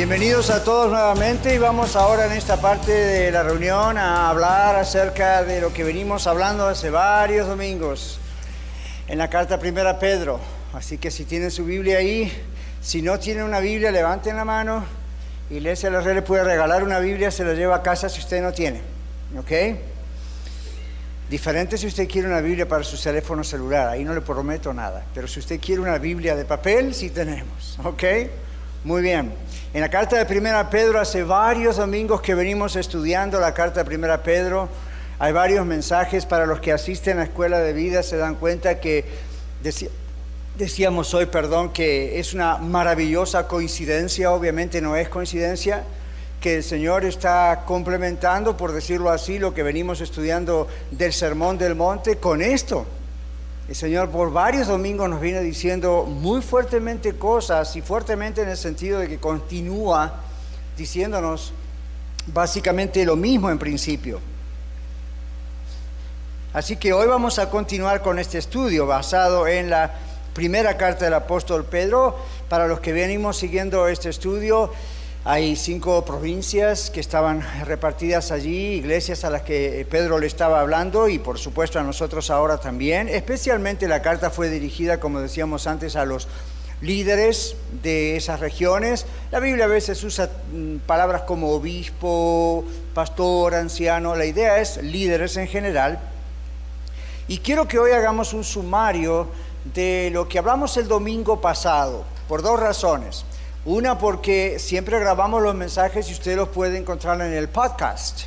Bienvenidos a todos nuevamente y vamos ahora en esta parte de la reunión a hablar acerca de lo que venimos hablando hace varios domingos en la carta primera a Pedro. Así que si tienen su Biblia ahí, si no tienen una Biblia, levanten la mano. Iglesia la Red le puede regalar una Biblia, se la lleva a casa si usted no tiene. ¿Ok? Diferente si usted quiere una Biblia para su teléfono celular, ahí no le prometo nada. Pero si usted quiere una Biblia de papel, sí tenemos. ¿Ok? Muy bien. En la carta de Primera Pedro, hace varios domingos que venimos estudiando la carta de Primera Pedro, hay varios mensajes para los que asisten a la escuela de vida, se dan cuenta que decíamos hoy, perdón, que es una maravillosa coincidencia, obviamente no es coincidencia, que el Señor está complementando, por decirlo así, lo que venimos estudiando del Sermón del Monte con esto. El Señor por varios domingos nos viene diciendo muy fuertemente cosas y fuertemente en el sentido de que continúa diciéndonos básicamente lo mismo en principio. Así que hoy vamos a continuar con este estudio basado en la primera carta del apóstol Pedro. Para los que venimos siguiendo este estudio, hay cinco provincias que estaban repartidas allí, iglesias a las que Pedro le estaba hablando y por supuesto a nosotros ahora también. Especialmente la carta fue dirigida, como decíamos antes, a los líderes de esas regiones. La Biblia a veces usa mm, palabras como obispo, pastor, anciano. La idea es líderes en general. Y quiero que hoy hagamos un sumario de lo que hablamos el domingo pasado, por dos razones. Una porque siempre grabamos los mensajes y usted los puede encontrar en el podcast,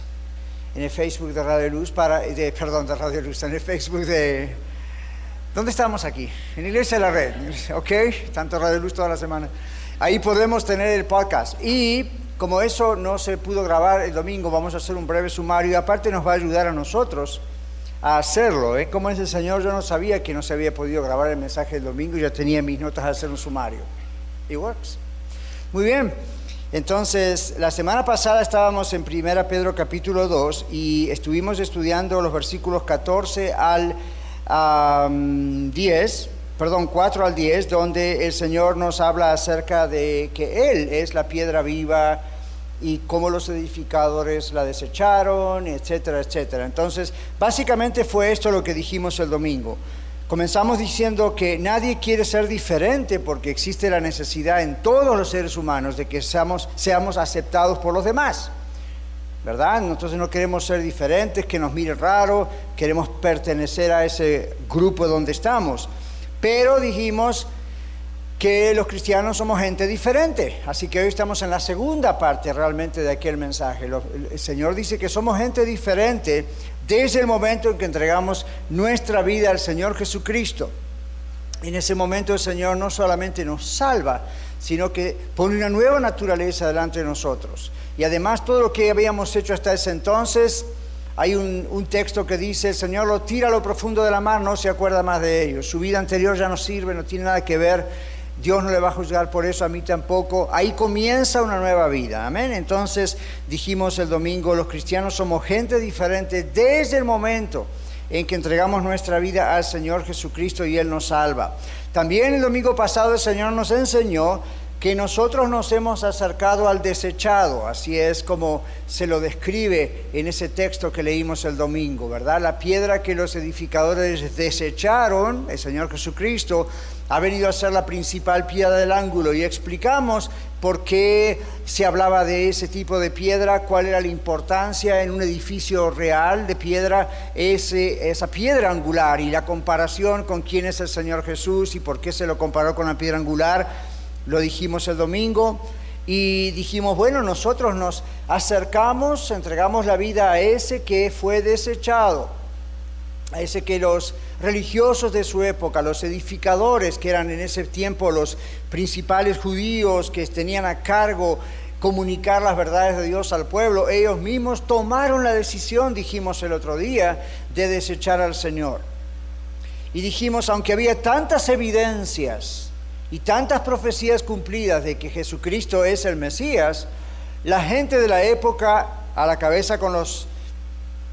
en el Facebook de Radio Luz, para, de, perdón, de Radio Luz, en el Facebook de... ¿Dónde estamos aquí? En Iglesia de la Red, ¿ok? Tanto Radio Luz toda la semana. Ahí podemos tener el podcast. Y como eso no se pudo grabar el domingo, vamos a hacer un breve sumario y aparte nos va a ayudar a nosotros a hacerlo. ¿eh? Como es el Señor, yo no sabía que no se había podido grabar el mensaje el domingo, ya tenía mis notas a hacer un sumario. It works. Muy bien. Entonces, la semana pasada estábamos en 1 Pedro capítulo 2 y estuvimos estudiando los versículos 14 al 10, perdón, 4 al 10, donde el Señor nos habla acerca de que Él es la piedra viva y cómo los edificadores la desecharon, etcétera, etcétera. Entonces, básicamente fue esto lo que dijimos el domingo. Comenzamos diciendo que nadie quiere ser diferente porque existe la necesidad en todos los seres humanos de que seamos, seamos aceptados por los demás. ¿Verdad? Entonces no queremos ser diferentes, que nos miren raro, queremos pertenecer a ese grupo donde estamos. Pero dijimos que los cristianos somos gente diferente. Así que hoy estamos en la segunda parte realmente de aquel mensaje. El Señor dice que somos gente diferente desde el momento en que entregamos nuestra vida al Señor Jesucristo. En ese momento el Señor no solamente nos salva, sino que pone una nueva naturaleza delante de nosotros. Y además todo lo que habíamos hecho hasta ese entonces, hay un, texto que dice, el Señor lo tira a lo profundo de la mar, no se acuerda más de ello. Su vida anterior ya no sirve, no tiene nada que ver Dios no le va a juzgar por eso, a mí tampoco. Ahí comienza una nueva vida. Amén. Entonces dijimos el domingo, los cristianos somos gente diferente desde el momento en que entregamos nuestra vida al Señor Jesucristo y Él nos salva. También el domingo pasado el Señor nos enseñó que nosotros nos hemos acercado al desechado, así es como se lo describe en ese texto que leímos el domingo, ¿verdad? La piedra que los edificadores desecharon, el Señor Jesucristo, ha venido a ser la principal piedra del ángulo y explicamos por qué se hablaba de ese tipo de piedra, cuál era la importancia en un edificio real de piedra, ese, esa piedra angular y la comparación con quién es el Señor Jesús y por qué se lo comparó con la piedra angular lo dijimos el domingo, y dijimos, bueno, nosotros nos acercamos, entregamos la vida a ese que fue desechado, a ese que los religiosos de su época, los edificadores, que eran en ese tiempo los principales judíos que tenían a cargo comunicar las verdades de Dios al pueblo, ellos mismos tomaron la decisión, dijimos el otro día, de desechar al Señor. Y dijimos, aunque había tantas evidencias y tantas profecías cumplidas de que Jesucristo es el Mesías, la gente de la época, a la cabeza con los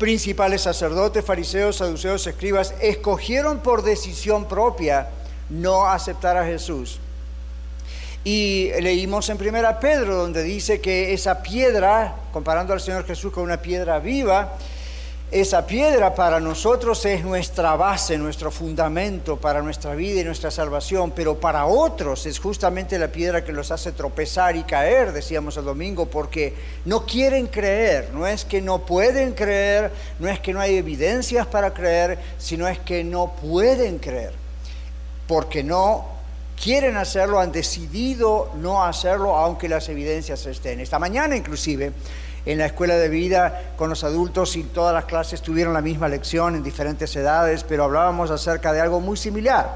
principales sacerdotes, fariseos, saduceos, escribas, escogieron por decisión propia no aceptar a Jesús. Y leímos en Primera Pedro, donde dice que esa piedra, comparando al Señor Jesús con una piedra viva, esa piedra para nosotros es nuestra base, nuestro fundamento para nuestra vida y nuestra salvación, pero para otros es justamente la piedra que los hace tropezar y caer, decíamos el domingo, porque no quieren creer, no es que no pueden creer, no es que no hay evidencias para creer, sino es que no pueden creer, porque no quieren hacerlo, han decidido no hacerlo aunque las evidencias estén. Esta mañana inclusive en la escuela de vida con los adultos y todas las clases tuvieron la misma lección en diferentes edades, pero hablábamos acerca de algo muy similar.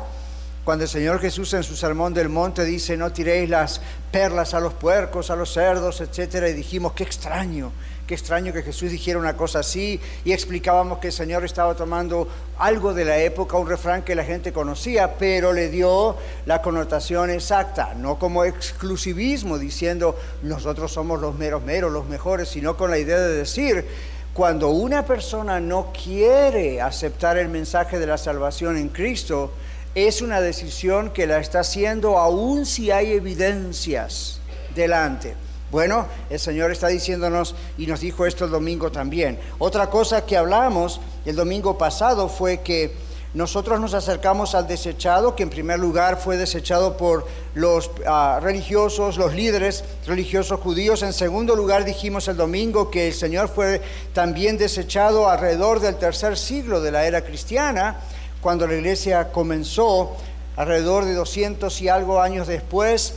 Cuando el Señor Jesús en su sermón del monte dice, no tiréis las perlas a los puercos, a los cerdos, etcétera, y dijimos, qué extraño, Qué extraño que Jesús dijera una cosa así y explicábamos que el Señor estaba tomando algo de la época, un refrán que la gente conocía, pero le dio la connotación exacta, no como exclusivismo diciendo nosotros somos los meros meros, los mejores, sino con la idea de decir, cuando una persona no quiere aceptar el mensaje de la salvación en Cristo, es una decisión que la está haciendo aún si hay evidencias delante. Bueno, el Señor está diciéndonos y nos dijo esto el domingo también. Otra cosa que hablamos el domingo pasado fue que nosotros nos acercamos al desechado, que en primer lugar fue desechado por los ah, religiosos, los líderes religiosos judíos. En segundo lugar dijimos el domingo que el Señor fue también desechado alrededor del tercer siglo de la era cristiana, cuando la iglesia comenzó, alrededor de 200 y algo años después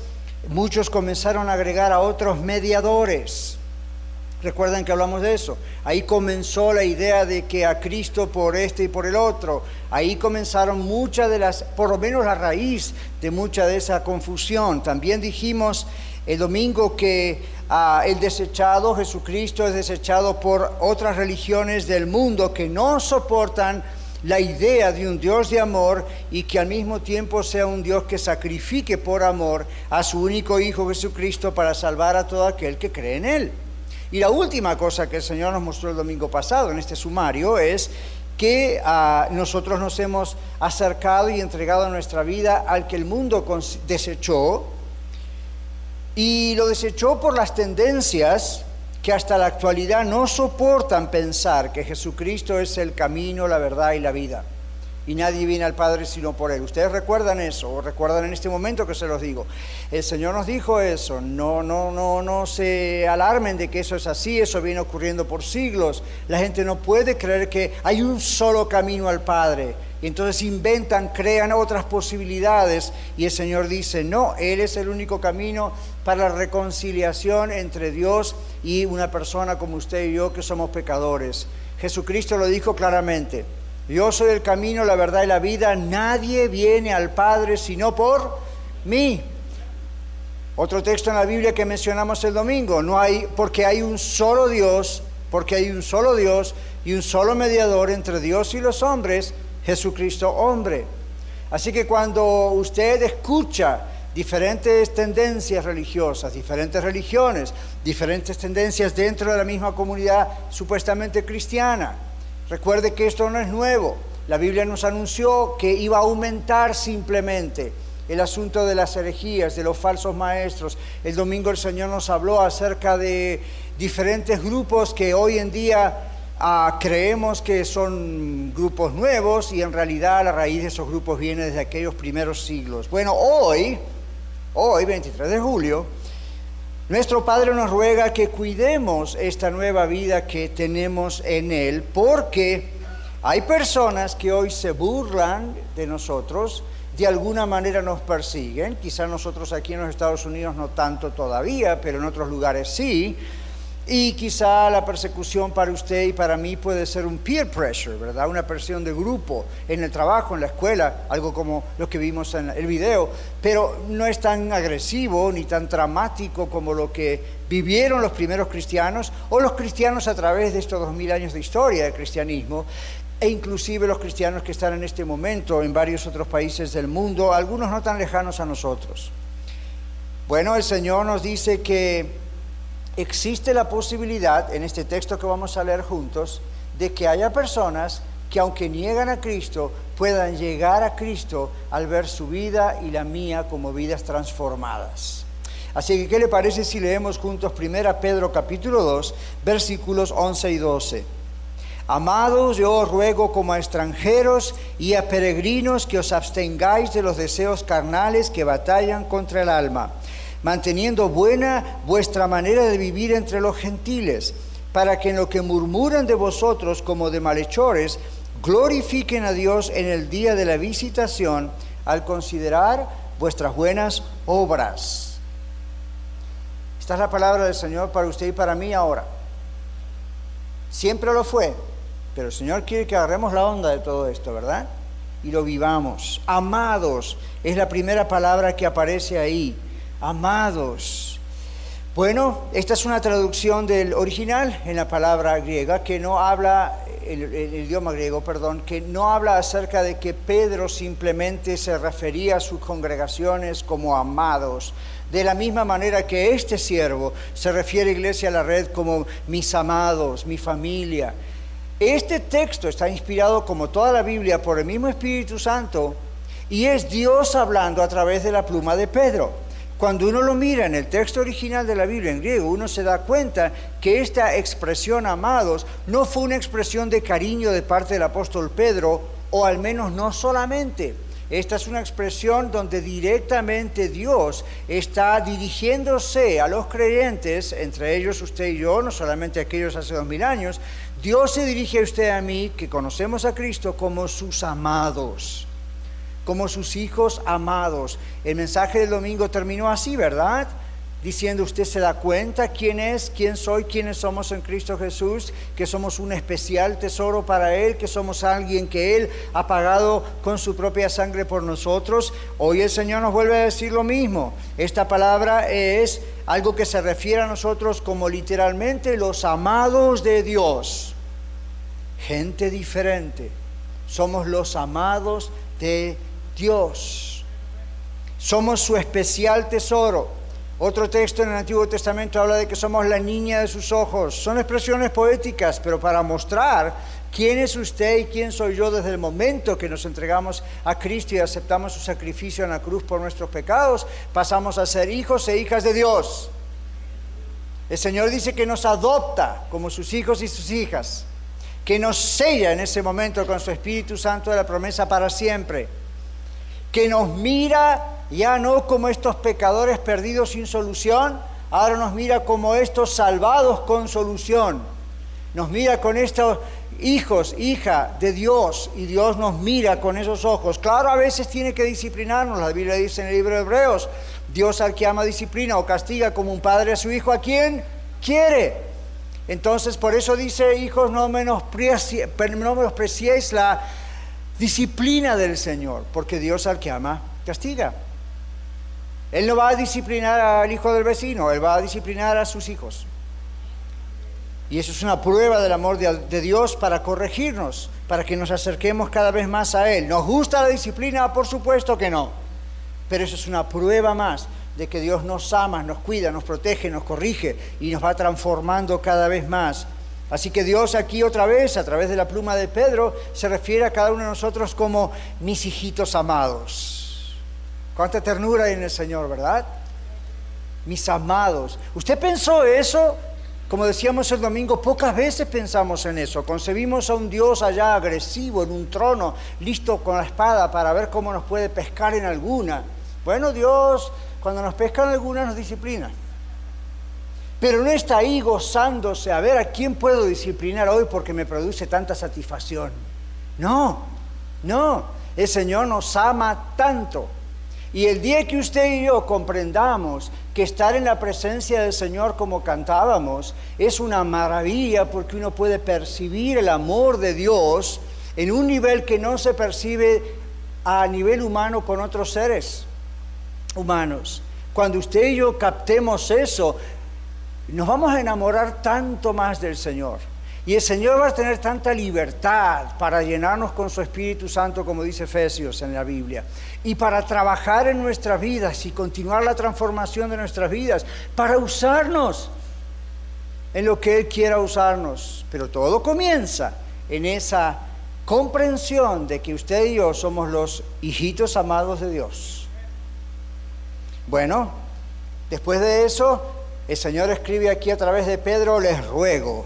muchos comenzaron a agregar a otros mediadores. Recuerdan que hablamos de eso. Ahí comenzó la idea de que a Cristo por este y por el otro. Ahí comenzaron muchas de las, por lo menos la raíz de mucha de esa confusión. También dijimos el domingo que ah, el desechado, Jesucristo, es desechado por otras religiones del mundo que no soportan la idea de un Dios de amor y que al mismo tiempo sea un Dios que sacrifique por amor a su único Hijo Jesucristo para salvar a todo aquel que cree en Él. Y la última cosa que el Señor nos mostró el domingo pasado en este sumario es que ah, nosotros nos hemos acercado y entregado nuestra vida al que el mundo desechó y lo desechó por las tendencias que hasta la actualidad no soportan pensar que Jesucristo es el camino, la verdad y la vida. Y nadie viene al Padre sino por Él. ¿Ustedes recuerdan eso? ¿O recuerdan en este momento que se los digo? El Señor nos dijo eso. No, no, no, no se alarmen de que eso es así. Eso viene ocurriendo por siglos. La gente no puede creer que hay un solo camino al Padre. Y entonces inventan, crean otras posibilidades. Y el Señor dice, no, Él es el único camino para la reconciliación entre Dios y una persona como usted y yo que somos pecadores. Jesucristo lo dijo claramente, yo soy el camino, la verdad y la vida, nadie viene al Padre sino por mí. Otro texto en la Biblia que mencionamos el domingo, no hay porque hay un solo Dios, porque hay un solo Dios y un solo mediador entre Dios y los hombres, Jesucristo hombre. Así que cuando usted escucha diferentes tendencias religiosas, diferentes religiones, diferentes tendencias dentro de la misma comunidad supuestamente cristiana. Recuerde que esto no es nuevo. La Biblia nos anunció que iba a aumentar simplemente el asunto de las herejías, de los falsos maestros. El domingo el Señor nos habló acerca de diferentes grupos que hoy en día ah, creemos que son grupos nuevos y en realidad la raíz de esos grupos viene desde aquellos primeros siglos. Bueno, hoy hoy 23 de julio, nuestro Padre nos ruega que cuidemos esta nueva vida que tenemos en Él, porque hay personas que hoy se burlan de nosotros, de alguna manera nos persiguen, quizá nosotros aquí en los Estados Unidos no tanto todavía, pero en otros lugares sí, Y quizá la persecución para usted y para mí puede ser un peer pressure, ¿verdad? Una presión de grupo en el trabajo, en la escuela, algo como lo que vimos en el video, pero no es tan agresivo ni tan dramático como lo que vivieron los primeros cristianos o los cristianos a través de estos dos mil años de historia del cristianismo, e inclusive los cristianos que están en este momento en varios otros países del mundo, algunos no tan lejanos a nosotros. Bueno, el Señor nos dice que existe la posibilidad, en este texto que vamos a leer juntos, de que haya personas que aunque niegan a Cristo, puedan llegar a Cristo al ver su vida y la mía como vidas transformadas. Así que, ¿qué le parece si leemos juntos 1 Pedro capítulo 2, versículos 11 y 12? Amados, yo os ruego como a extranjeros y a peregrinos que os abstengáis de los deseos carnales que batallan contra el alma manteniendo buena vuestra manera de vivir entre los gentiles, para que en lo que murmuran de vosotros como de malhechores, glorifiquen a Dios en el día de la visitación al considerar vuestras buenas obras. Esta es la palabra del Señor para usted y para mí ahora. Siempre lo fue, pero el Señor quiere que agarremos la onda de todo esto, ¿verdad? Y lo vivamos. Amados es la primera palabra que aparece ahí amados. Bueno, esta es una traducción del original en la palabra griega que no habla, el, idioma griego, perdón, que no habla acerca de que Pedro simplemente se refería a sus congregaciones como amados. De la misma manera que este siervo se refiere, iglesia, a la red como mis amados, mi familia. Este texto está inspirado, como toda la Biblia, por el mismo Espíritu Santo y es Dios hablando a través de la pluma de Pedro. Cuando uno lo mira en el texto original de la Biblia en griego, uno se da cuenta que esta expresión amados no fue una expresión de cariño de parte del apóstol Pedro, o al menos no solamente. Esta es una expresión donde directamente Dios está dirigiéndose a los creyentes, entre ellos usted y yo, no solamente aquellos hace dos mil años, Dios se dirige a usted y a mí, que conocemos a Cristo, como sus amados como sus hijos amados. El mensaje del domingo terminó así, ¿verdad? Diciendo, usted se da cuenta quién es, quién soy, quiénes somos en Cristo Jesús, que somos un especial tesoro para Él, que somos alguien que Él ha pagado con su propia sangre por nosotros. Hoy el Señor nos vuelve a decir lo mismo. Esta palabra es algo que se refiere a nosotros como literalmente los amados de Dios. Gente diferente. Somos los amados de Dios Dios. Somos su especial tesoro. Otro texto en el Antiguo Testamento habla de que somos la niña de sus ojos. Son expresiones poéticas, pero para mostrar quién es usted y quién soy yo desde el momento que nos entregamos a Cristo y aceptamos su sacrificio en la cruz por nuestros pecados, pasamos a ser hijos e hijas de Dios. El Señor dice que nos adopta como sus hijos y sus hijas, que nos sella en ese momento con su Espíritu Santo de la promesa para siempre que nos mira ya no como estos pecadores perdidos sin solución, ahora nos mira como estos salvados con solución. Nos mira con estos hijos, hija de Dios, y Dios nos mira con esos ojos. Claro, a veces tiene que disciplinarnos, la Biblia dice en el libro de Hebreos, Dios al que ama disciplina o castiga como un padre a su hijo, ¿a quien quiere? Entonces, por eso dice, hijos, no menospreciéis la disciplina del Señor, porque Dios al que ama castiga. Él no va a disciplinar al hijo del vecino, Él va a disciplinar a sus hijos. Y eso es una prueba del amor de, Dios para corregirnos, para que nos acerquemos cada vez más a Él. ¿Nos gusta la disciplina? Por supuesto que no. Pero eso es una prueba más de que Dios nos ama, nos cuida, nos protege, nos corrige y nos va transformando cada vez más Así que Dios aquí otra vez, a través de la pluma de Pedro, se refiere a cada uno de nosotros como mis hijitos amados. Cuánta ternura hay en el Señor, ¿verdad? Mis amados. ¿Usted pensó eso? Como decíamos el domingo, pocas veces pensamos en eso. Concebimos a un Dios allá agresivo, en un trono, listo con la espada para ver cómo nos puede pescar en alguna. Bueno, Dios, cuando nos pesca en alguna, nos disciplina pero no está ahí gozándose a ver a quién puedo disciplinar hoy porque me produce tanta satisfacción. No, no, el Señor nos ama tanto Y el día que usted y yo comprendamos que estar en la presencia del Señor como cantábamos es una maravilla porque uno puede percibir el amor de Dios en un nivel que no se percibe a nivel humano con otros seres humanos. Cuando usted y yo captemos eso, nos vamos a enamorar tanto más del Señor. Y el Señor va a tener tanta libertad para llenarnos con su Espíritu Santo, como dice Efesios en la Biblia, y para trabajar en nuestras vidas y continuar la transformación de nuestras vidas, para usarnos en lo que Él quiera usarnos. Pero todo comienza en esa comprensión de que usted y yo somos los hijitos amados de Dios. Bueno, después de eso, el Señor escribe aquí a través de Pedro, les ruego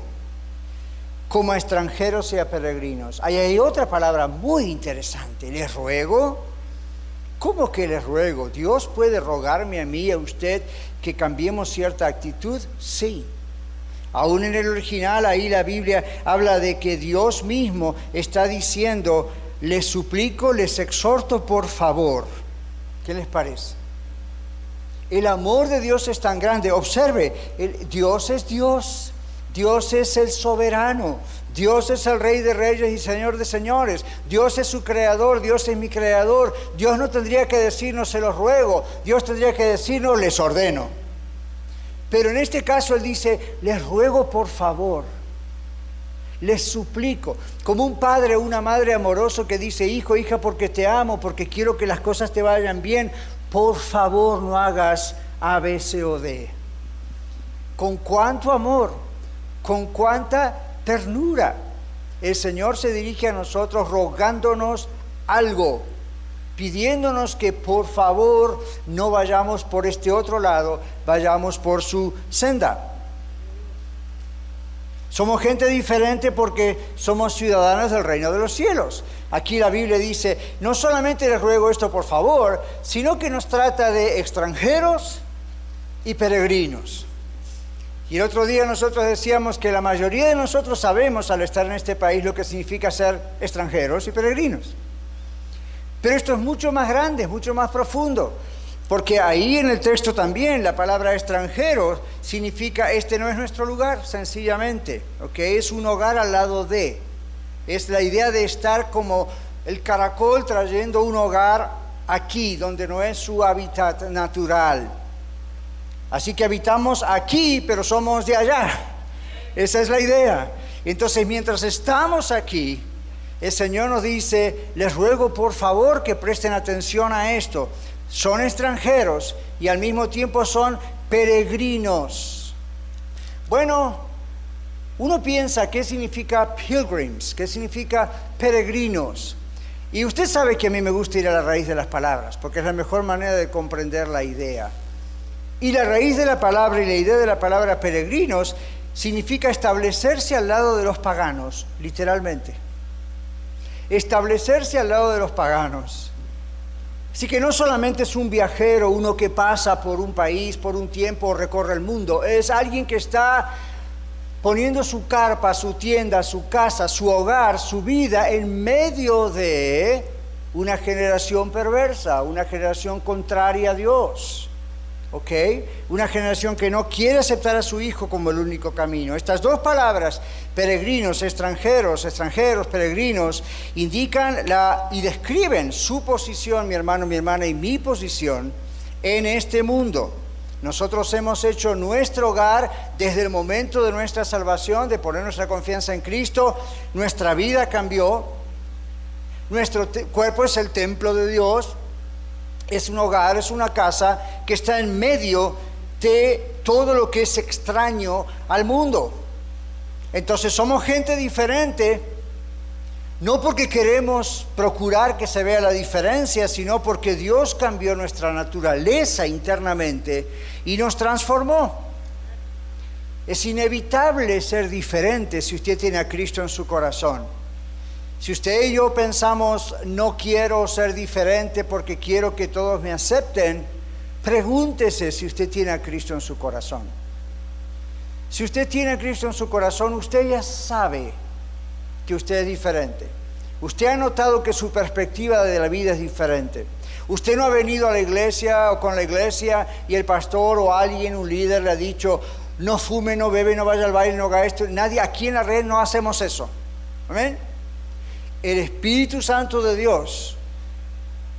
como extranjeros y a peregrinos. Ahí hay otra palabra muy interesante, les ruego. ¿Cómo que les ruego? ¿Dios puede rogarme a mí y a usted que cambiemos cierta actitud? Sí. Aún en el original, ahí la Biblia habla de que Dios mismo está diciendo, les suplico, les exhorto por favor. ¿Qué les parece? El amor de Dios es tan grande. Observe, Dios es Dios. Dios es el soberano, Dios es el rey de reyes y señor de señores, Dios es su creador, Dios es mi creador. Dios no tendría que decirnos se los ruego, Dios tendría que decirnos les ordeno. Pero en este caso Él dice, les ruego por favor, les suplico, como un padre o una madre amoroso que dice, hijo, hija, porque te amo, porque quiero que las cosas te vayan bien, por favor no hagas A, B, C o D. Con cuánto amor con cuánta ternura el Señor se dirige a nosotros rogándonos algo, pidiéndonos que por favor no vayamos por este otro lado, vayamos por su senda. Somos gente diferente porque somos ciudadanos del reino de los cielos. Aquí la Biblia dice, no solamente les ruego esto por favor, sino que nos trata de extranjeros y peregrinos. Y el otro día nosotros decíamos que la mayoría de nosotros sabemos al estar en este país lo que significa ser extranjeros y peregrinos. Pero esto es mucho más grande, mucho más profundo, porque ahí en el texto también la palabra extranjero significa este no es nuestro lugar, sencillamente, ¿ok? Es un hogar al lado de. Es la idea de estar como el caracol trayendo un hogar aquí, donde no es su hábitat natural. Así que habitamos aquí, pero somos de allá. Esa es la idea. Entonces, mientras estamos aquí, el Señor nos dice, les ruego por favor que presten atención a esto. Son extranjeros y al mismo tiempo son peregrinos. Bueno, uno piensa qué significa pilgrims, qué significa peregrinos. Y usted sabe que a mí me gusta ir a la raíz de las palabras, porque es la mejor manera de comprender la idea. Y la raíz de la palabra y la idea de la palabra peregrinos significa establecerse al lado de los paganos, literalmente. Establecerse al lado de los paganos. Así que no solamente es un viajero, uno que pasa por un país por un tiempo recorre el mundo, es alguien que está poniendo su carpa, su tienda, su casa, su hogar, su vida en medio de una generación perversa, una generación contraria a Dios. ¿Ok? Una generación que no quiere aceptar a su hijo como el único camino. Estas dos palabras, peregrinos, extranjeros, extranjeros, peregrinos, indican la, y describen su posición, mi hermano, mi hermana, y mi posición en este mundo. Nosotros hemos hecho nuestro hogar desde el momento de nuestra salvación, de poner nuestra confianza en Cristo. Nuestra vida cambió. Nuestro cuerpo es el templo de Dios es un hogar, es una casa que está en medio de todo lo que es extraño al mundo. Entonces somos gente diferente, no porque queremos procurar que se vea la diferencia, sino porque Dios cambió nuestra naturaleza internamente y nos transformó. Es inevitable ser diferente si usted tiene a Cristo en su corazón. Si usted y yo pensamos, no quiero ser diferente porque quiero que todos me acepten, pregúntese si usted tiene a Cristo en su corazón. Si usted tiene a Cristo en su corazón, usted ya sabe que usted es diferente. Usted ha notado que su perspectiva de la vida es diferente. Usted no ha venido a la iglesia o con la iglesia y el pastor o alguien, un líder, le ha dicho, no fume, no bebe, no vaya al baile, no haga esto. Nadie aquí en la red no hacemos eso. Amén. El Espíritu Santo de Dios,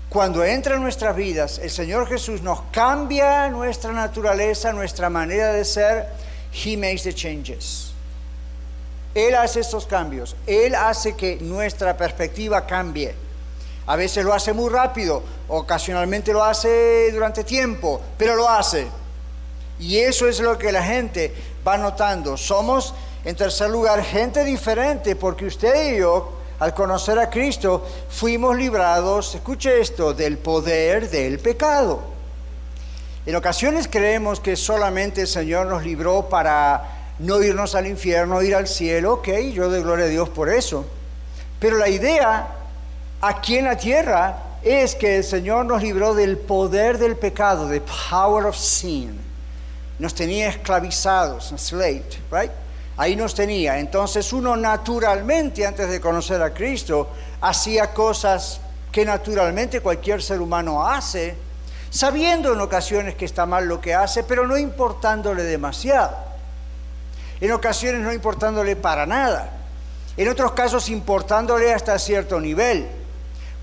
cuando entra en nuestras vidas, el Señor Jesús nos cambia nuestra naturaleza, nuestra manera de ser. He makes the changes. Él hace estos cambios. Él hace que nuestra perspectiva cambie. A veces lo hace muy rápido, ocasionalmente lo hace durante tiempo, pero lo hace. Y eso es lo que la gente va notando. Somos, en tercer lugar, gente diferente, porque usted y yo, al conocer a Cristo, fuimos librados, escuche esto, del poder del pecado. En ocasiones creemos que solamente el Señor nos libró para no irnos al infierno, ir al cielo, ok, yo doy gloria a Dios por eso. Pero la idea aquí en la tierra es que el Señor nos libró del poder del pecado, the power of sin. Nos tenía esclavizados, enslaved, right? Ahí nos tenía. Entonces uno naturalmente, antes de conocer a Cristo, hacía cosas que naturalmente cualquier ser humano hace, sabiendo en ocasiones que está mal lo que hace, pero no importándole demasiado. En ocasiones no importándole para nada. En otros casos importándole hasta cierto nivel.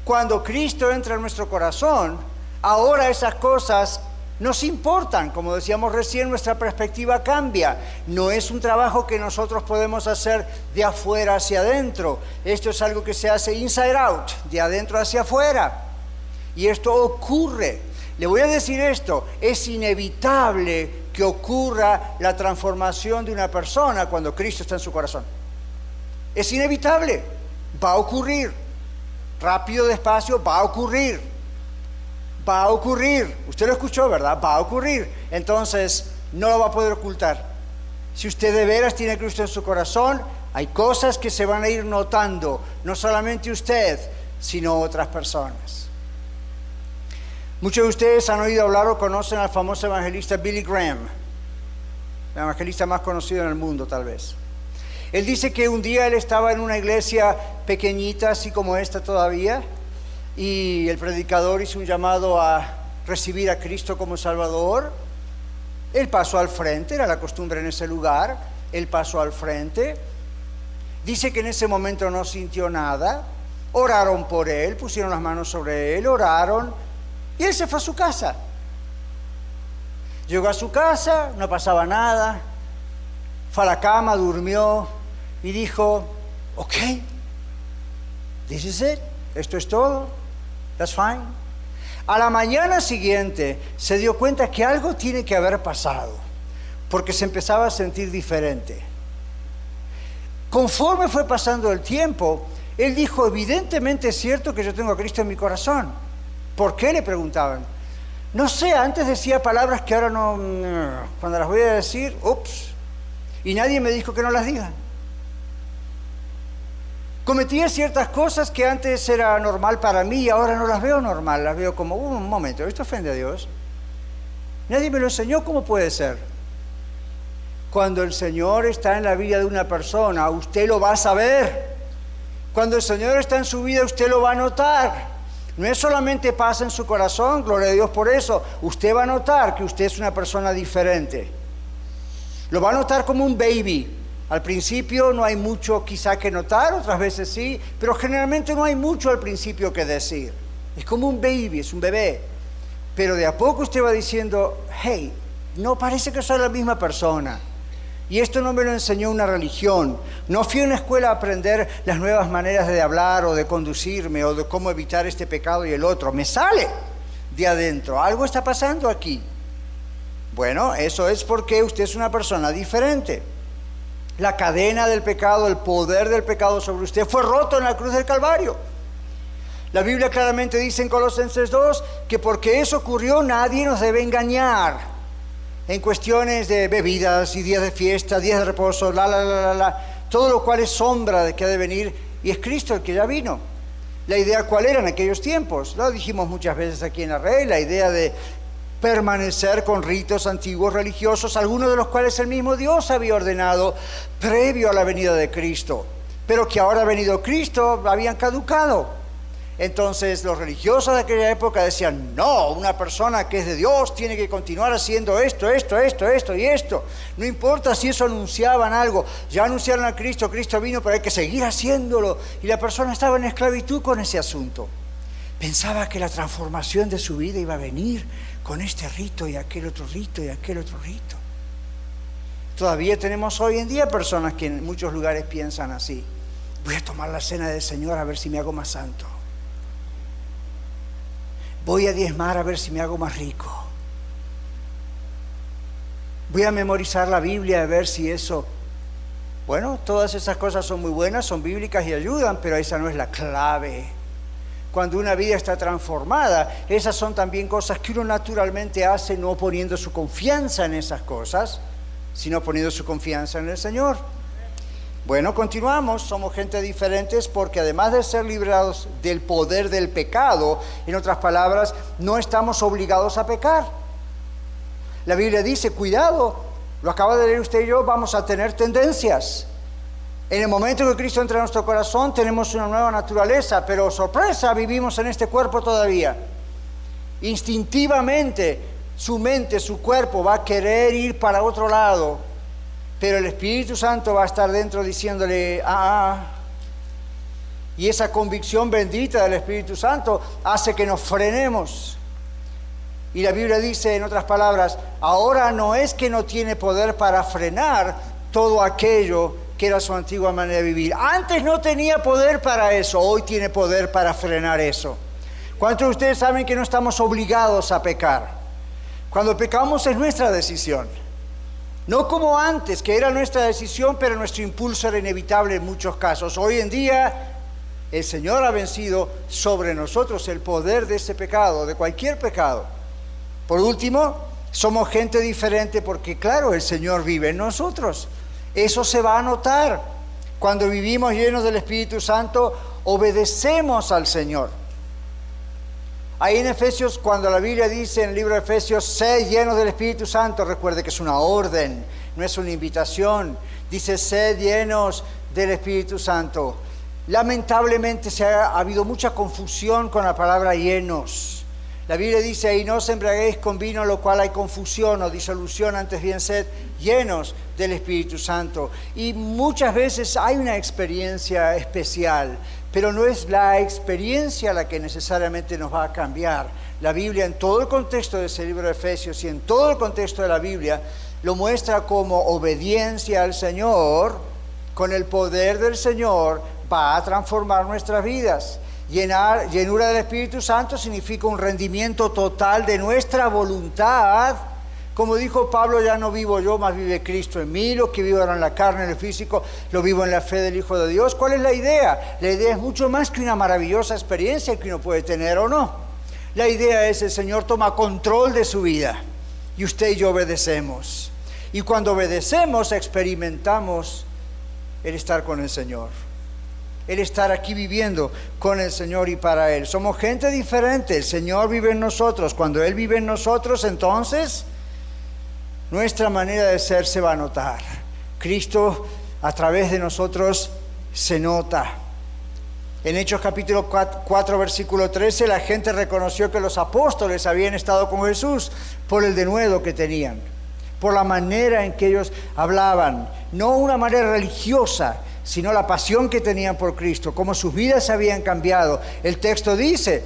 Cuando Cristo entra en nuestro corazón, ahora esas cosas nos importan, como decíamos recién, nuestra perspectiva cambia. No es un trabajo que nosotros podemos hacer de afuera hacia adentro. Esto es algo que se hace inside out, de adentro hacia afuera. Y esto ocurre. Le voy a decir esto, es inevitable que ocurra la transformación de una persona cuando Cristo está en su corazón. Es inevitable, va a ocurrir. Rápido, despacio, va a ocurrir va a ocurrir. Usted lo escuchó, ¿verdad? Va a ocurrir. Entonces, no lo va a poder ocultar. Si usted de veras tiene Cristo en su corazón, hay cosas que se van a ir notando, no solamente usted, sino otras personas. Muchos de ustedes han oído hablar o conocen al famoso evangelista Billy Graham, el evangelista más conocido en el mundo tal vez. Él dice que un día él estaba en una iglesia pequeñita, así como esta todavía, y el predicador hizo un llamado a recibir a Cristo como Salvador. Él pasó al frente, era la costumbre en ese lugar, él pasó al frente. Dice que en ese momento no sintió nada, oraron por él, pusieron las manos sobre él, oraron y él se fue a su casa. Llegó a su casa, no pasaba nada, fue a la cama, durmió y dijo, ok, this is it, esto es todo. That's fine. A la mañana siguiente se dio cuenta que algo tiene que haber pasado, porque se empezaba a sentir diferente. Conforme fue pasando el tiempo, él dijo, evidentemente es cierto que yo tengo a Cristo en mi corazón. ¿Por qué? Le preguntaban. No sé, antes decía palabras que ahora no, cuando las voy a decir, ups, y nadie me dijo que no las diga. Cometía ciertas cosas que antes era normal para mí y ahora no las veo normal, las veo como, uh, un momento, ¿esto ofende a Dios? Nadie me lo enseñó, ¿cómo puede ser? Cuando el Señor está en la vida de una persona, usted lo va a saber. Cuando el Señor está en su vida, usted lo va a notar. No es solamente pasa en su corazón, gloria a Dios por eso. Usted va a notar que usted es una persona diferente. Lo va a notar como un baby. Al principio no hay mucho quizá que notar, otras veces sí, pero generalmente no hay mucho al principio que decir. Es como un baby, es un bebé. Pero de a poco usted va diciendo, hey, no parece que soy la misma persona. Y esto no me lo enseñó una religión. No fui a una escuela a aprender las nuevas maneras de hablar o de conducirme o de cómo evitar este pecado y el otro. Me sale de adentro. Algo está pasando aquí. Bueno, eso es porque usted es una persona diferente. La cadena del pecado, el poder del pecado sobre usted fue roto en la cruz del Calvario. La Biblia claramente dice en Colosenses 2 que porque eso ocurrió nadie nos debe engañar en cuestiones de bebidas y días de fiesta, días de reposo, la, la, la, la, la, todo lo cual es sombra de que ha de venir y es Cristo el que ya vino. La idea cuál era en aquellos tiempos, lo dijimos muchas veces aquí en la red, la idea de permanecer con ritos antiguos religiosos, algunos de los cuales el mismo Dios había ordenado previo a la venida de Cristo, pero que ahora ha venido Cristo habían caducado. Entonces los religiosos de aquella época decían, no, una persona que es de Dios tiene que continuar haciendo esto, esto, esto, esto y esto. No importa si eso anunciaban algo, ya anunciaron a Cristo, Cristo vino, pero hay que seguir haciéndolo. Y la persona estaba en esclavitud con ese asunto. Pensaba que la transformación de su vida iba a venir con este rito y aquel otro rito y aquel otro rito. Todavía tenemos hoy en día personas que en muchos lugares piensan así. Voy a tomar la cena del Señor a ver si me hago más santo voy a diezmar a ver si me hago más rico. Voy a memorizar la Biblia a ver si eso... Bueno, todas esas cosas son muy buenas, son bíblicas y ayudan, pero esa no es la clave. Cuando una vida está transformada, esas son también cosas que uno naturalmente hace no poniendo su confianza en esas cosas, sino poniendo su confianza en el Señor. Bueno, continuamos, somos gente diferentes porque además de ser librados del poder del pecado, en otras palabras, no estamos obligados a pecar. La Biblia dice, cuidado, lo acaba de leer usted y yo, vamos a tener tendencias. En el momento que Cristo entra en nuestro corazón tenemos una nueva naturaleza, pero sorpresa, vivimos en este cuerpo todavía. Instintivamente su mente, su cuerpo va a querer ir para otro lado, pero el Espíritu Santo va a estar dentro diciéndole, ah, ah, y esa convicción bendita del Espíritu Santo hace que nos frenemos. Y la Biblia dice, en otras palabras, ahora no es que no tiene poder para frenar todo aquello que era su antigua manera de vivir. Antes no tenía poder para eso, hoy tiene poder para frenar eso. ¿Cuántos de ustedes saben que no estamos obligados a pecar? Cuando pecamos es nuestra decisión. No como antes, que era nuestra decisión, pero nuestro impulso era inevitable en muchos casos. Hoy en día el Señor ha vencido sobre nosotros el poder de ese pecado, de cualquier pecado. Por último, somos gente diferente porque, claro, el Señor vive en nosotros. Eso se va a notar. Cuando vivimos llenos del Espíritu Santo, obedecemos al Señor. Ahí en Efesios, cuando la Biblia dice en el libro de Efesios, sed llenos del Espíritu Santo, recuerde que es una orden, no es una invitación. Dice, sed llenos del Espíritu Santo. Lamentablemente se ha, habido mucha confusión con la palabra llenos. La Biblia dice, y no os embriaguéis con vino, lo cual hay confusión o disolución, antes bien sed llenos del Espíritu Santo. Y muchas veces hay una experiencia especial pero no es la experiencia la que necesariamente nos va a cambiar. La Biblia en todo el contexto de ese libro de Efesios y en todo el contexto de la Biblia lo muestra como obediencia al Señor, con el poder del Señor va a transformar nuestras vidas. Llenar, llenura del Espíritu Santo significa un rendimiento total de nuestra voluntad como dijo Pablo, ya no vivo yo, más vive Cristo en mí, lo que vivo ahora en la carne, en el físico, lo vivo en la fe del Hijo de Dios. ¿Cuál es la idea? La idea es mucho más que una maravillosa experiencia que uno puede tener o no. La idea es el Señor toma control de su vida y usted y yo obedecemos. Y cuando obedecemos experimentamos el estar con el Señor. El estar aquí viviendo con el Señor y para Él. Somos gente diferente. El Señor vive en nosotros. Cuando Él vive en nosotros, entonces nuestra manera de ser se va a notar. Cristo a través de nosotros se nota. En Hechos capítulo 4, versículo 13, la gente reconoció que los apóstoles habían estado con Jesús por el denuedo que tenían, por la manera en que ellos hablaban, no una manera religiosa, sino la pasión que tenían por Cristo, cómo sus vidas habían cambiado. El texto dice,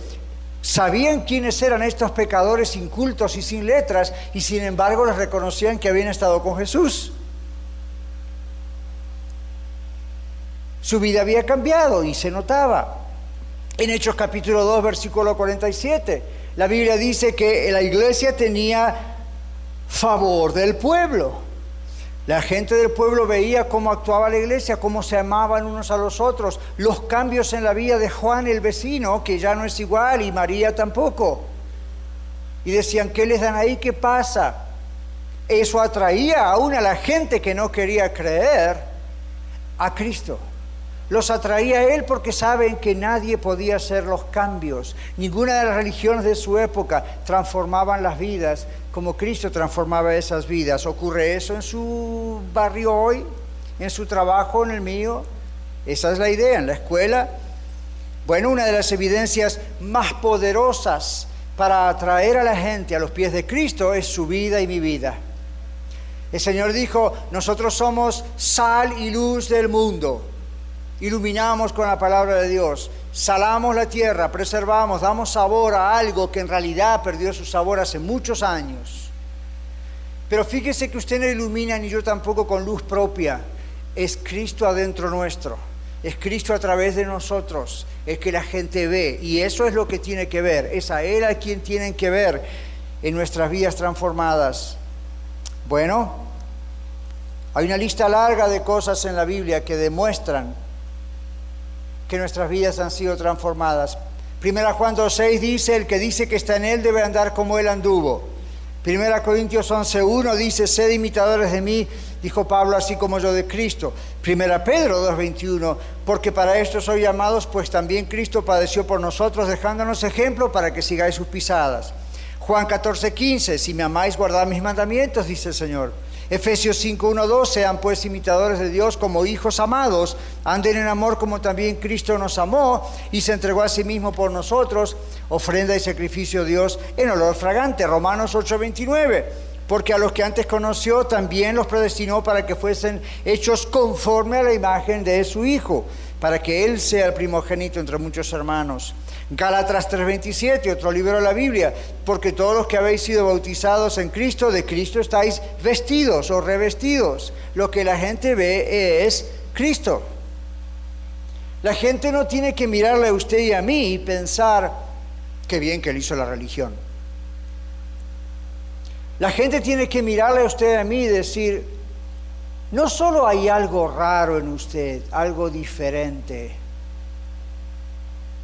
Sabían quiénes eran estos pecadores incultos y sin letras y sin embargo les reconocían que habían estado con Jesús. Su vida había cambiado y se notaba. En Hechos capítulo 2, versículo 47, la Biblia dice que la iglesia tenía favor del pueblo. La gente del pueblo veía cómo actuaba la iglesia, cómo se amaban unos a los otros, los cambios en la vida de Juan el vecino, que ya no es igual, y María tampoco. Y decían, ¿qué les dan ahí? ¿Qué pasa? Eso atraía aún a la gente que no quería creer a Cristo. Los atraía a Él porque saben que nadie podía hacer los cambios. Ninguna de las religiones de su época transformaban las vidas como Cristo transformaba esas vidas. ¿Ocurre eso en su barrio hoy? ¿En su trabajo? ¿En el mío? Esa es la idea. En la escuela Bueno, una de las evidencias más poderosas para atraer a la gente a los pies de Cristo es su vida y mi vida. El Señor dijo, nosotros somos sal y luz del mundo. Iluminamos con la palabra de Dios, salamos la tierra, preservamos, damos sabor a algo que en realidad perdió su sabor hace muchos años. Pero fíjese que usted no ilumina ni yo tampoco con luz propia. Es Cristo adentro nuestro. Es Cristo a través de nosotros. Es que la gente ve. Y eso es lo que tiene que ver. Es a Él a quien tienen que ver en nuestras vidas transformadas. Bueno, hay una lista larga de cosas en la Biblia que demuestran que nuestras vidas han sido transformadas. Primera Juan 2.6 dice, el que dice que está en Él debe andar como Él anduvo. Primera Corintios 11.1 dice, sed imitadores de mí, dijo Pablo, así como yo de Cristo. Primera Pedro 2.21, porque para esto soy llamados, pues también Cristo padeció por nosotros, dejándonos ejemplo para que sigáis sus pisadas. Juan 14.15, si me amáis, guardad mis mandamientos, dice el Señor. Efesios 5, 2, sean pues imitadores de Dios como hijos amados, anden en amor como también Cristo nos amó y se entregó a sí mismo por nosotros, ofrenda y sacrificio a Dios en olor fragante. Romanos 8, 29 porque a los que antes conoció también los predestinó para que fuesen hechos conforme a la imagen de su Hijo, para que Él sea el primogénito entre muchos hermanos. Gálatas 3:27, otro libro de la Biblia, porque todos los que habéis sido bautizados en Cristo, de Cristo estáis vestidos o revestidos. Lo que la gente ve es Cristo. La gente no tiene que mirarle a usted y a mí y pensar, qué bien que él hizo la religión. La gente tiene que mirarle a usted y a mí y decir, no solo hay algo raro en usted, algo diferente.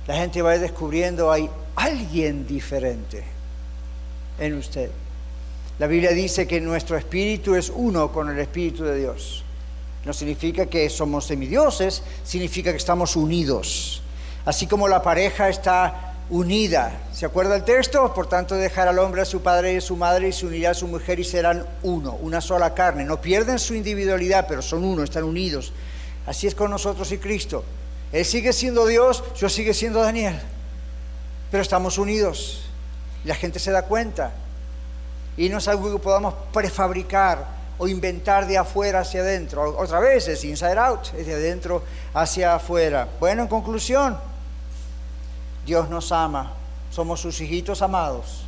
La gente va descubriendo hay alguien diferente en usted. La Biblia dice que nuestro espíritu es uno con el espíritu de Dios. No significa que somos semidioses, significa que estamos unidos. Así como la pareja está unida. ¿Se acuerda el texto? Por tanto, dejar al hombre a su padre y a su madre y se unirá a su mujer y serán uno, una sola carne. No pierden su individualidad, pero son uno, están unidos. Así es con nosotros y Cristo. Él sigue siendo Dios, yo sigue siendo Daniel. Pero estamos unidos. La gente se da cuenta. Y no es algo que podamos prefabricar o inventar de afuera hacia adentro. Otra vez es inside out, es de adentro hacia afuera. Bueno, en conclusión, Dios nos ama, somos sus hijitos amados.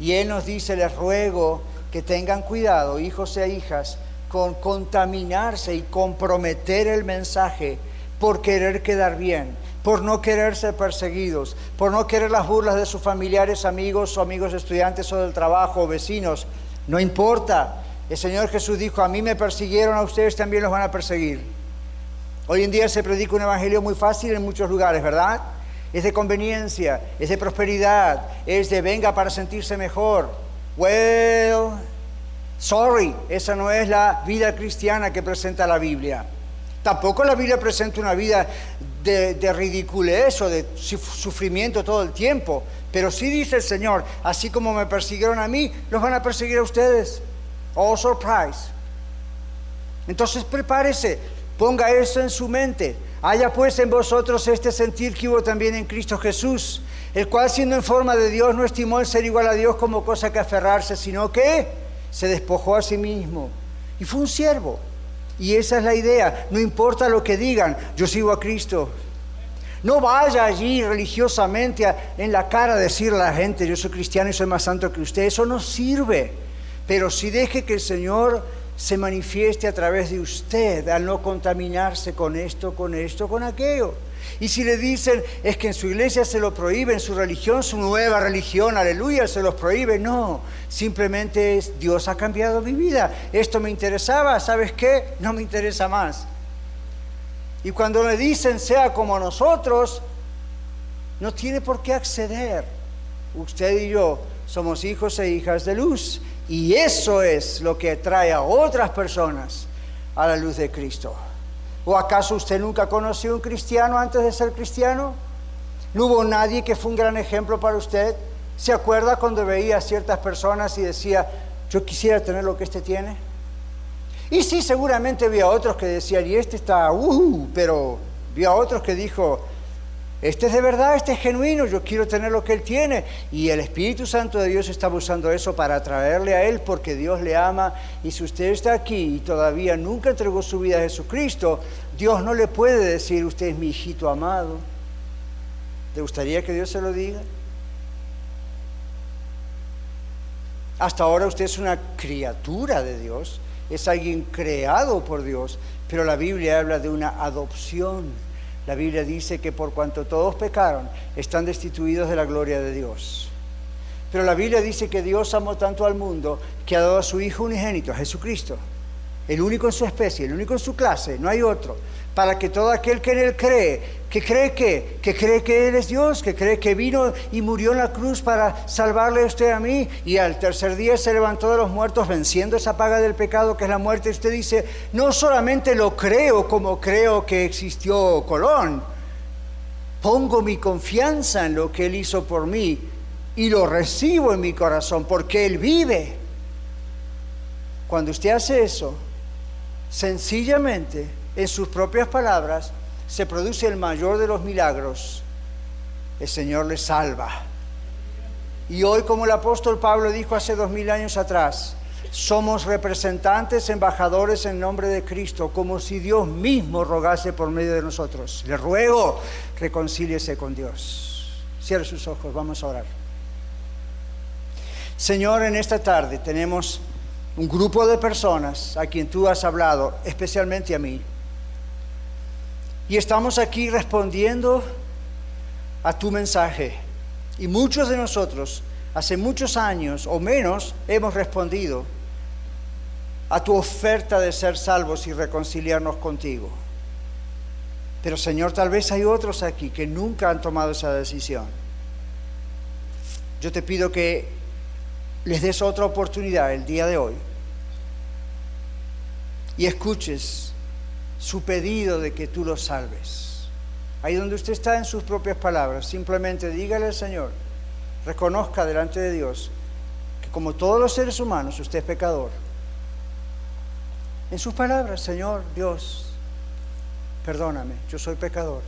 Y Él nos dice, les ruego que tengan cuidado, hijos e hijas, con contaminarse y comprometer el mensaje por querer quedar bien, por no querer ser perseguidos, por no querer las burlas de sus familiares, amigos o amigos estudiantes o del trabajo o vecinos. No importa. El Señor Jesús dijo, a mí me persiguieron, a ustedes también los van a perseguir. Hoy en día se predica un evangelio muy fácil en muchos lugares, ¿verdad? es de conveniencia, es de prosperidad, es de venga para sentirse mejor. Well, sorry, esa no es la vida cristiana que presenta la Biblia. Tampoco la Biblia presenta una vida de, de ridiculez o de sufrimiento todo el tiempo. Pero sí dice el Señor, así como me persiguieron a mí, los van a perseguir a ustedes. Oh, surprise. Entonces prepárese, ponga eso en su mente. Haya pues en vosotros este sentir que hubo también en Cristo Jesús, el cual siendo en forma de Dios no estimó el ser igual a Dios como cosa que aferrarse, sino que se despojó a sí mismo y fue un siervo. Y esa es la idea, no importa lo que digan, yo sigo a Cristo. No vaya allí religiosamente en la cara a decirle a la gente, yo soy cristiano y soy más santo que usted, eso no sirve. Pero si deje que el Señor se manifieste a través de usted al no contaminarse con esto, con esto, con aquello. Y si le dicen, es que en su iglesia se lo prohíbe, en su religión, su nueva religión, aleluya, se los prohíbe, no, simplemente es, Dios ha cambiado mi vida, esto me interesaba, ¿sabes qué? No me interesa más. Y cuando le dicen, sea como nosotros, no tiene por qué acceder. Usted y yo somos hijos e hijas de luz y eso es lo que trae a otras personas a la luz de Cristo. ¿O acaso usted nunca conoció un cristiano antes de ser cristiano? ¿No hubo nadie que fue un gran ejemplo para usted? ¿Se acuerda cuando veía a ciertas personas y decía, yo quisiera tener lo que este tiene? Y sí, seguramente había otros que decían, y este está, uh, pero vio a otros que dijo, Este es de verdad, este es genuino, yo quiero tener lo que Él tiene. Y el Espíritu Santo de Dios está usando eso para atraerle a Él porque Dios le ama. Y si usted está aquí y todavía nunca entregó su vida a Jesucristo, Dios no le puede decir, usted es mi hijito amado. ¿Te gustaría que Dios se lo diga? Hasta ahora usted es una criatura de Dios, es alguien creado por Dios, pero la Biblia habla de una adopción la Biblia dice que por cuanto todos pecaron, están destituidos de la gloria de Dios. Pero la Biblia dice que Dios amó tanto al mundo que ha dado a su Hijo unigénito, a Jesucristo, el único en su especie, el único en su clase, no hay otro, para que todo aquel que en Él cree, que cree que, que cree que Él es Dios, que cree que vino y murió en la cruz para salvarle a usted a mí, y al tercer día se levantó de los muertos venciendo esa paga del pecado que es la muerte, usted dice, no solamente lo creo como creo que existió Colón, pongo mi confianza en lo que Él hizo por mí y lo recibo en mi corazón porque Él vive. Cuando usted hace eso, sencillamente, en sus propias palabras, se produce el mayor de los milagros. El Señor le salva. Y hoy, como el apóstol Pablo dijo hace dos mil años atrás, somos representantes, embajadores en nombre de Cristo, como si Dios mismo rogase por medio de nosotros. Le ruego, reconcíliese con Dios. Cierre sus ojos, vamos a orar. Señor, en esta tarde tenemos un grupo de personas a quien tú has hablado, especialmente a mí. Y estamos aquí respondiendo a tu mensaje. Y muchos de nosotros, hace muchos años o menos, hemos respondido a tu oferta de ser salvos y reconciliarnos contigo. Pero Señor, tal vez hay otros aquí que nunca han tomado esa decisión. Yo te pido que les des otra oportunidad el día de hoy y escuches su pedido de que tú los salves. Ahí donde usted está en sus propias palabras, simplemente dígale al Señor, reconozca delante de Dios que como todos los seres humanos usted es pecador. En sus palabras, Señor Dios, perdóname, yo soy pecador.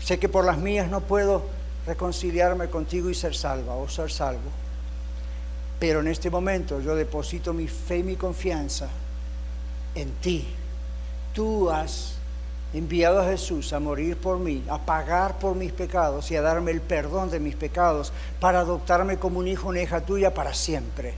Sé que por las mías no puedo reconciliarme contigo y ser salva o ser salvo. Pero en este momento yo deposito mi fe y mi confianza en ti. Tú has enviado a Jesús a morir por mí, a pagar por mis pecados y a darme el perdón de mis pecados para adoptarme como un hijo, una hija tuya para siempre.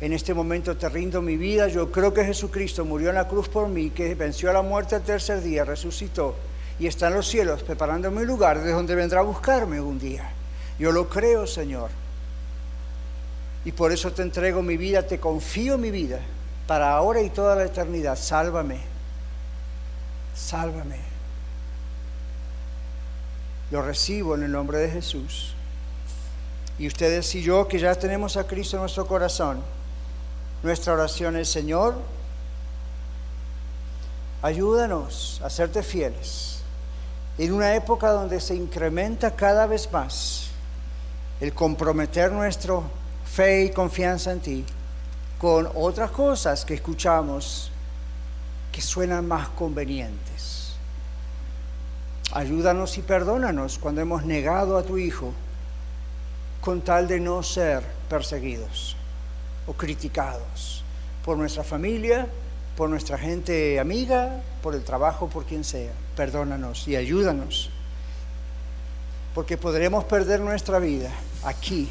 En este momento te rindo mi vida. Yo creo que Jesucristo murió en la cruz por mí, que venció a la muerte el tercer día, resucitó y está en los cielos preparándome un lugar de donde vendrá a buscarme un día. Yo lo creo, Señor. Y por eso te entrego mi vida, te confío mi vida para ahora y toda la eternidad. Sálvame, sálvame. Lo recibo en el nombre de Jesús. Y ustedes y yo que ya tenemos a Cristo en nuestro corazón, nuestra oración es, Señor, ayúdanos a serte fieles en una época donde se incrementa cada vez más el comprometer nuestro fe y confianza en ti con otras cosas que escuchamos que suenan más convenientes. Ayúdanos y perdónanos cuando hemos negado a tu Hijo con tal de no ser perseguidos o criticados por nuestra familia, por nuestra gente amiga, por el trabajo, por quien sea. Perdónanos y ayúdanos, porque podremos perder nuestra vida aquí